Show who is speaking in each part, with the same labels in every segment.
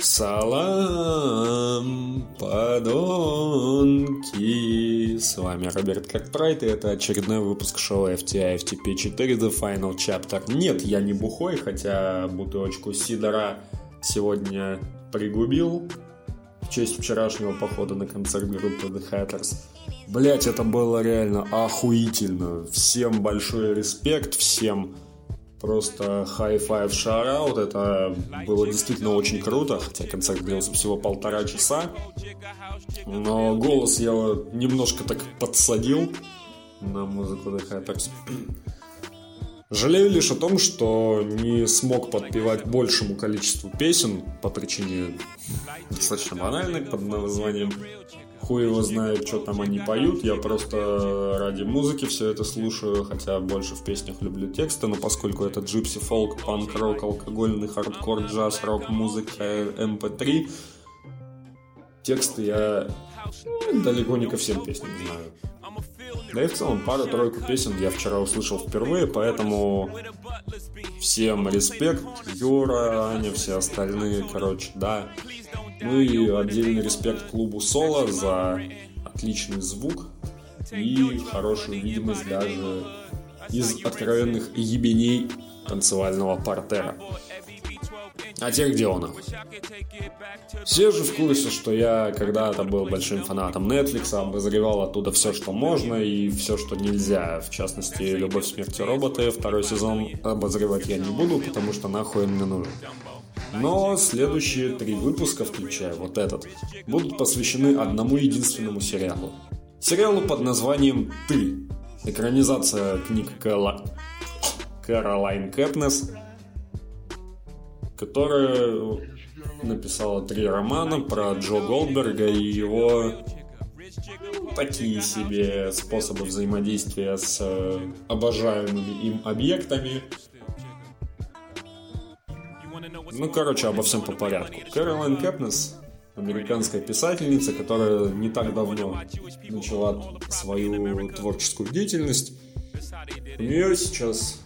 Speaker 1: Салам, подонки! С вами Роберт Картрайт, и это очередной выпуск шоу FTI FTP 4 The Final Chapter. Нет, я не бухой, хотя бутылочку Сидора сегодня пригубил в честь вчерашнего похода на концерт группы The Hatters. Блять, это было реально охуительно. Всем большой респект, всем Просто high five shout out. Это было действительно очень круто, хотя концерт длился всего полтора часа. Но голос я немножко так подсадил на музыку The Hatters. Жалею лишь о том, что не смог подпевать большему количеству песен по причине достаточно банальной под названием хуй его знает, что там они поют. Я просто ради музыки все это слушаю, хотя больше в песнях люблю тексты, но поскольку это gypsy, фолк, панк, рок, алкогольный, хардкор, джаз, рок, музыка, mp3, эм тексты я ну, далеко не ко всем песням знаю. Да и в целом пару-тройку песен я вчера услышал впервые, поэтому всем респект, Юра, Аня, все остальные, короче, да. Ну и отдельный респект клубу Соло за отличный звук и хорошую видимость даже из откровенных ебеней танцевального портера. А тех где он? Все же в курсе, что я когда-то был большим фанатом Netflix, обозревал оттуда все, что можно и все, что нельзя. В частности, «Любовь, смерти роботы» второй сезон обозревать я не буду, потому что нахуй он мне нужен. Но следующие три выпуска, включая вот этот, будут посвящены одному единственному сериалу. Сериалу под названием «Ты». Экранизация книг Кэла... Кэролайн Кэпнес, которая написала три романа про Джо Голдберга и его такие себе способы взаимодействия с э, обожаемыми им объектами, ну, короче, обо всем по порядку. Кэролайн Кэпнес американская писательница, которая не так давно начала свою творческую деятельность. У нее сейчас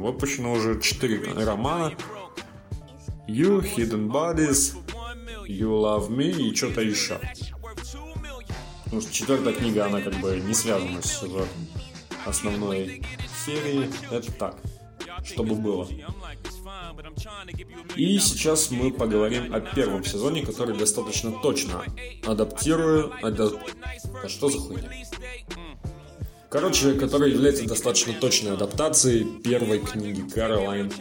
Speaker 1: выпущено уже четыре романа. You, Hidden Bodies, You Love Me и что-то еще. Потому что четвертая книга, она как бы не связана с основной серии. Это так чтобы было. И сейчас мы поговорим о первом сезоне, который достаточно точно адаптирует... Адап... А что за хуйня? Короче, который является достаточно точной адаптацией первой книги Кэролайн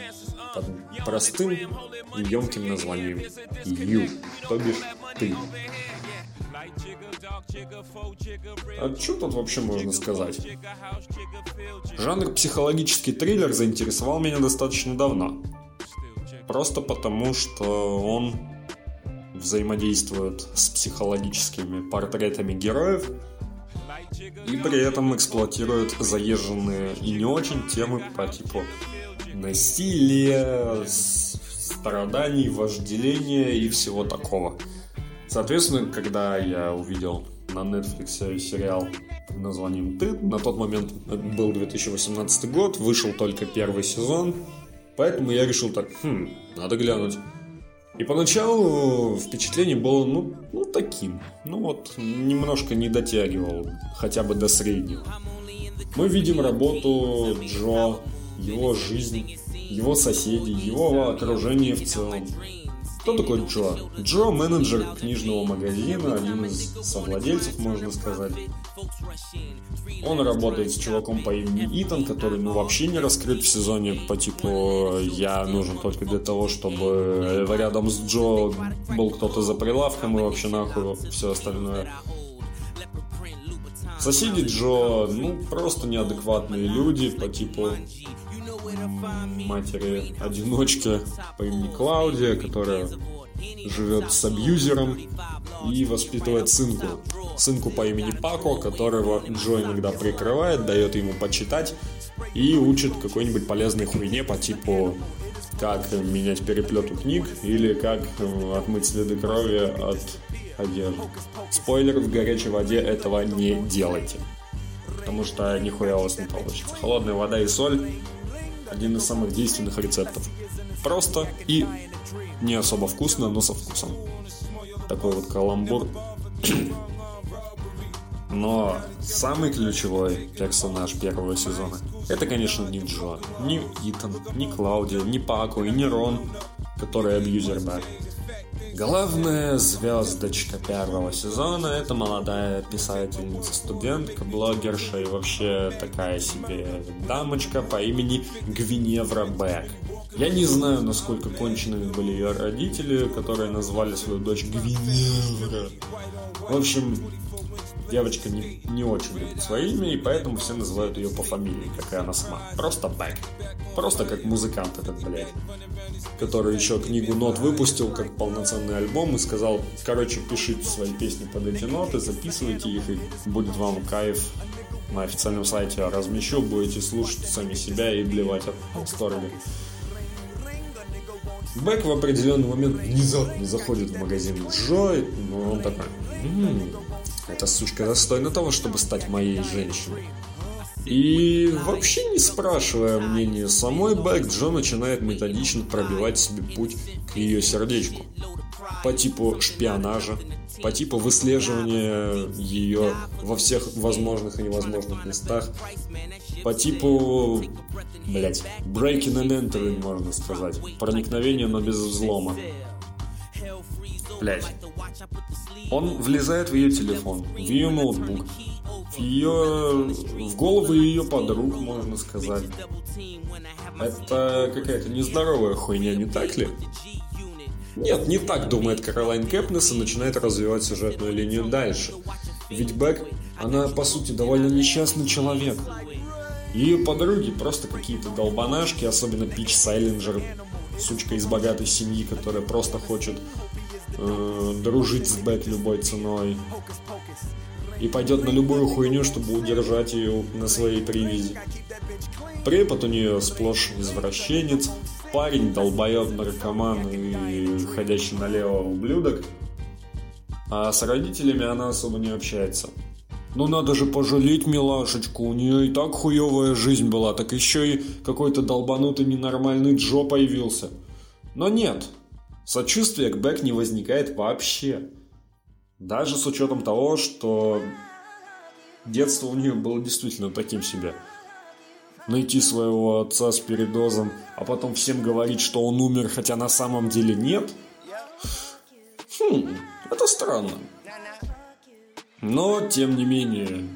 Speaker 1: под простым и емким названием «Ю», то бишь «Ты». А что тут вообще можно сказать? Жанр психологический триллер заинтересовал меня достаточно давно. Просто потому, что он взаимодействует с психологическими портретами героев и при этом эксплуатирует заезженные и не очень темы по типу насилия, страданий, вожделения и всего такого. Соответственно, когда я увидел на Netflix сериал под названием «Ты». На тот момент был 2018 год, вышел только первый сезон, поэтому я решил так, хм, надо глянуть. И поначалу впечатление было, ну, ну, таким. Ну вот, немножко не дотягивал, хотя бы до среднего. Мы видим работу Джо, его жизнь, его соседей, его окружение в целом. Кто такой Джо? Джо – менеджер книжного магазина, один из совладельцев, можно сказать. Он работает с чуваком по имени Итан, который ну вообще не раскрыт в сезоне по типу «я нужен только для того, чтобы рядом с Джо был кто-то за прилавком и вообще нахуй все остальное». Соседи Джо, ну, просто неадекватные люди по типу матери-одиночки по имени Клаудия, которая живет с абьюзером и воспитывает сынку. Сынку по имени Пако, которого Джо иногда прикрывает, дает ему почитать и учит какой-нибудь полезной хуйне по типу как менять переплет у книг или как э, отмыть следы крови от одежды. Спойлер, в горячей воде этого не делайте. Потому что нихуя у вас не получится. Холодная вода и соль один из самых действенных рецептов. Просто и Не особо вкусно, но со вкусом. Такой вот каламбур. Но самый ключевой персонаж первого сезона это, конечно, не Джо, не Итан, не Клаудия, не Пако и не Рон, который абьюзер да. Главная звездочка первого сезона это молодая писательница, студентка, блогерша и вообще такая себе дамочка по имени Гвиневра Бэк. Я не знаю, насколько конченными были ее родители, которые назвали свою дочь Гвиневра. В общем, девочка не, не очень любит свое имя, и поэтому все называют ее по фамилии, как и она сама. Просто Бэк. Просто как музыкант этот, блядь. Который еще книгу нот выпустил как полноценный альбом и сказал, короче, пишите свои песни под эти ноты, записывайте их, и будет вам кайф. На официальном сайте я размещу, будете слушать сами себя и блевать от восторга. Бэк в определенный момент внезапно заходит в магазин Джой, но он такой, м-м, эта сучка достойна того, чтобы стать моей женщиной. И вообще не спрашивая мнения самой Бэк, Джо начинает методично пробивать себе путь к ее сердечку. По типу шпионажа, по типу выслеживания ее во всех возможных и невозможных местах, по типу, блять, breaking and entering, можно сказать. Проникновение, но без взлома. Блять. Он влезает в ее телефон, в ее ноутбук, в ее... в голову ее подруг, можно сказать. Это какая-то нездоровая хуйня, не так ли? Нет, не так думает Каролайн Кэпнес и начинает развивать сюжетную линию дальше. Ведь Бэк, она по сути довольно несчастный человек. Ее подруги просто какие-то долбанашки, особенно Пич Сайлинджер, сучка из богатой семьи, которая просто хочет э, дружить с Бэк любой ценой. И пойдет на любую хуйню, чтобы удержать ее на своей привязи. Препод у нее сплошь извращенец, парень, долбоеб, наркоман и ходящий налево ублюдок. А с родителями она особо не общается. Ну надо же пожалеть милашечку, у нее и так хуевая жизнь была, так еще и какой-то долбанутый ненормальный Джо появился. Но нет, сочувствия к Бэк не возникает вообще. Даже с учетом того, что детство у нее было действительно таким себе. Найти своего отца с передозом, а потом всем говорить, что он умер, хотя на самом деле нет. Хм, это странно. Но, тем не менее,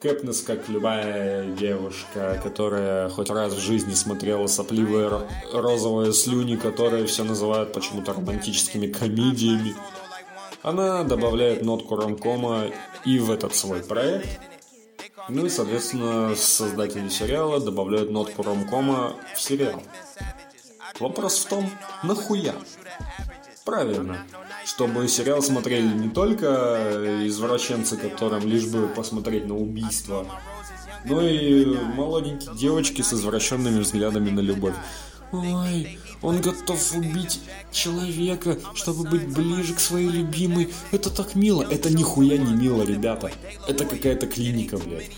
Speaker 1: Кэпнес, как любая девушка, которая хоть раз в жизни смотрела сопливые розовые слюни, которые все называют почему-то романтическими комедиями, она добавляет нотку ромкома и в этот свой проект. Ну и, соответственно, создатели сериала добавляют нотку ромкома в сериал. Вопрос в том, нахуя? Правильно чтобы сериал смотрели не только извращенцы, которым лишь бы посмотреть на убийство, но и молоденькие девочки с извращенными взглядами на любовь. Ой, он готов убить человека, чтобы быть ближе к своей любимой. Это так мило. Это нихуя не мило, ребята. Это какая-то клиника, блядь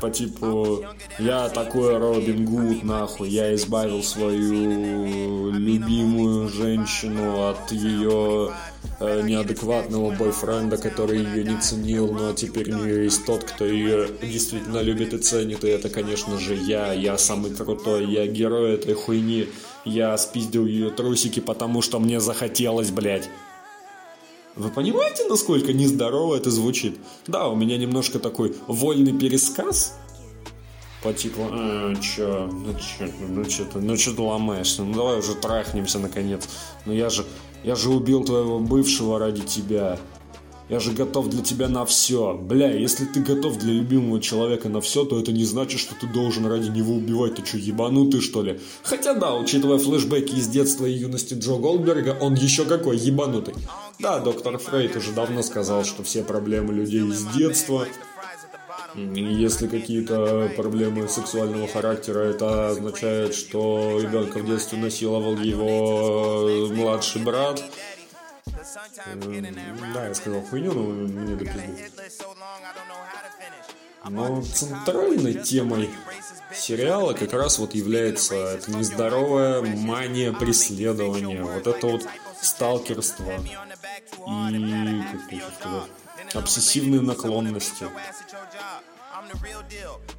Speaker 1: по типу «Я такой Робин Гуд, нахуй, я избавил свою любимую женщину от ее э, неадекватного бойфренда, который ее не ценил, но теперь у нее есть тот, кто ее действительно любит и ценит, и это, конечно же, я, я самый крутой, я герой этой хуйни, я спиздил ее трусики, потому что мне захотелось, блядь». Вы понимаете, насколько нездорово это звучит? Да, у меня немножко такой вольный пересказ. По типу, а, чё, ну чё, ну чё ты, ну чё ты ломаешься, ну давай уже трахнемся наконец. Ну я же, я же убил твоего бывшего ради тебя. Я же готов для тебя на все. Бля, если ты готов для любимого человека на все, то это не значит, что ты должен ради него убивать. Ты что, ебанутый, что ли? Хотя да, учитывая флешбеки из детства и юности Джо Голдберга, он еще какой ебанутый. Да, доктор Фрейд уже давно сказал, что все проблемы людей из детства. Если какие-то проблемы сексуального характера, это означает, что ребенка в детстве насиловал его младший брат. Да, я сказал хуйню, но мне до пизды. Но центральной темой сериала как раз вот является это нездоровая мания преследования, вот это вот сталкерство и как сказать, обсессивные наклонности.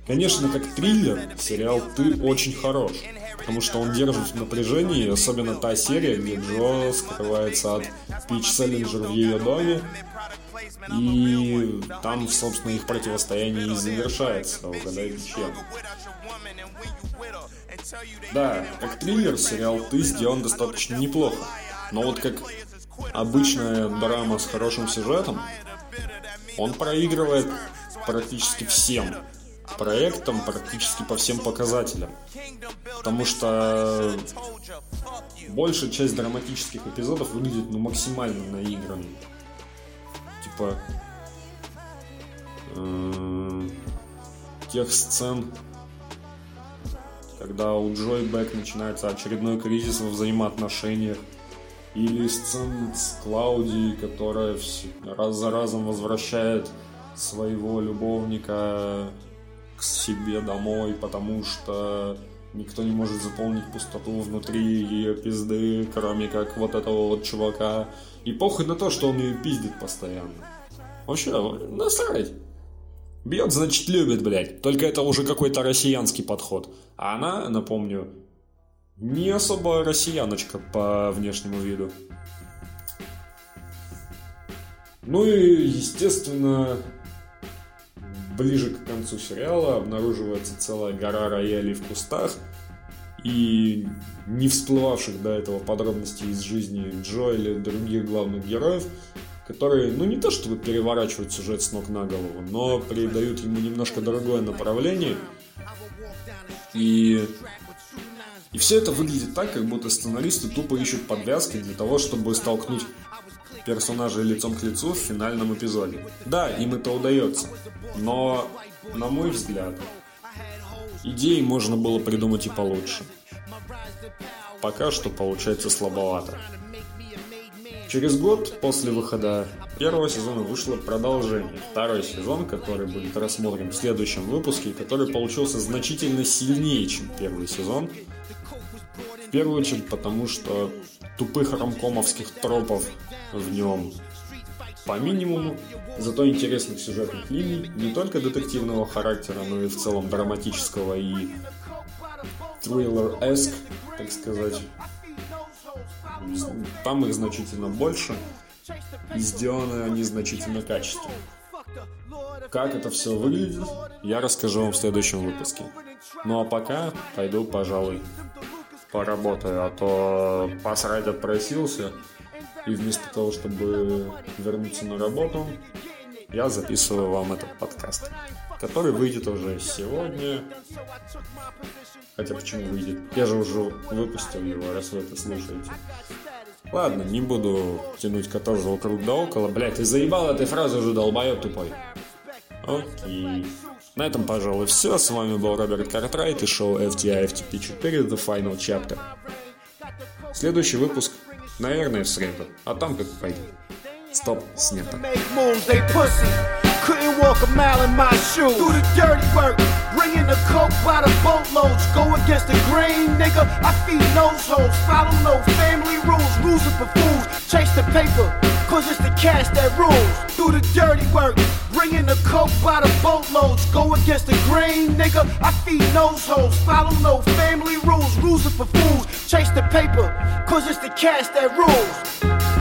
Speaker 1: Конечно, как триллер, сериал «Ты» очень хорош, потому что он держит в напряжении, особенно та серия, где Джо скрывается от Пич Селлинджер в ее доме, и там, собственно, их противостояние и завершается. Угадайте чем. Да, как триллер сериал «Ты» сделан достаточно неплохо. Но вот как обычная драма с хорошим сюжетом, он проигрывает практически всем проектам, практически по всем показателям. Потому что большая часть драматических эпизодов выглядит ну, максимально наигранной. Типа э, тех сцен, когда у Джой Бэк начинается очередной кризис во взаимоотношениях, или сцен с Клауди, которая раз за разом возвращает своего любовника к себе домой, потому что никто не может заполнить пустоту внутри ее пизды, кроме как вот этого вот чувака. И похуй на то, что он ее пиздит постоянно. Вообще, насрать. Бьет, значит, любит, блядь. Только это уже какой-то россиянский подход. А она, напомню, не особо россияночка по внешнему виду. Ну и, естественно, ближе к концу сериала обнаруживается целая гора роялей в кустах и не всплывавших до этого подробностей из жизни Джо или других главных героев, которые, ну не то чтобы переворачивают сюжет с ног на голову, но придают ему немножко другое направление. И, и все это выглядит так, как будто сценаристы тупо ищут подвязки для того, чтобы столкнуть персонажей лицом к лицу в финальном эпизоде. Да, им это удается, но, на мой взгляд, идеи можно было придумать и получше. Пока что получается слабовато. Через год после выхода первого сезона вышло продолжение. Второй сезон, который будет рассмотрен в следующем выпуске, который получился значительно сильнее, чем первый сезон. В первую очередь потому, что тупых ромкомовских тропов в нем по минимуму, зато интересных сюжетных линий, не только детективного характера, но и в целом драматического и триллер-эск, так сказать. Там их значительно больше, и сделаны они значительно качественнее. Как это все выглядит, я расскажу вам в следующем выпуске. Ну а пока пойду, пожалуй, поработаю, а то посрать отпросился, и вместо того, чтобы вернуться на работу, я записываю вам этот подкаст, который выйдет уже сегодня. Хотя почему выйдет? Я же уже выпустил его, раз вы это слушаете. Ладно, не буду тянуть кота вокруг да около. Блять, ты заебал этой фразы уже, долбоеб тупой. Окей. На этом, пожалуй, все. С вами был Роберт Картрайт и шоу FTI FTP 4 The Final Chapter. Следующий выпуск, наверное, в среду. А там как пойдет. Стоп, снято. Couldn't walk a mile in my shoes. Do the dirty work, bringing the coke by the boatloads. Go against the grain, nigga. I feed nose holes, follow no family rules. Losing for fools, chase the paper, cause it's the cash that rules. Do the dirty work, bringing the coke by the boatloads. Go against the grain, nigga. I feed nose holes, follow no family rules. Losing for fools, chase the paper, cause it's the cash that rules.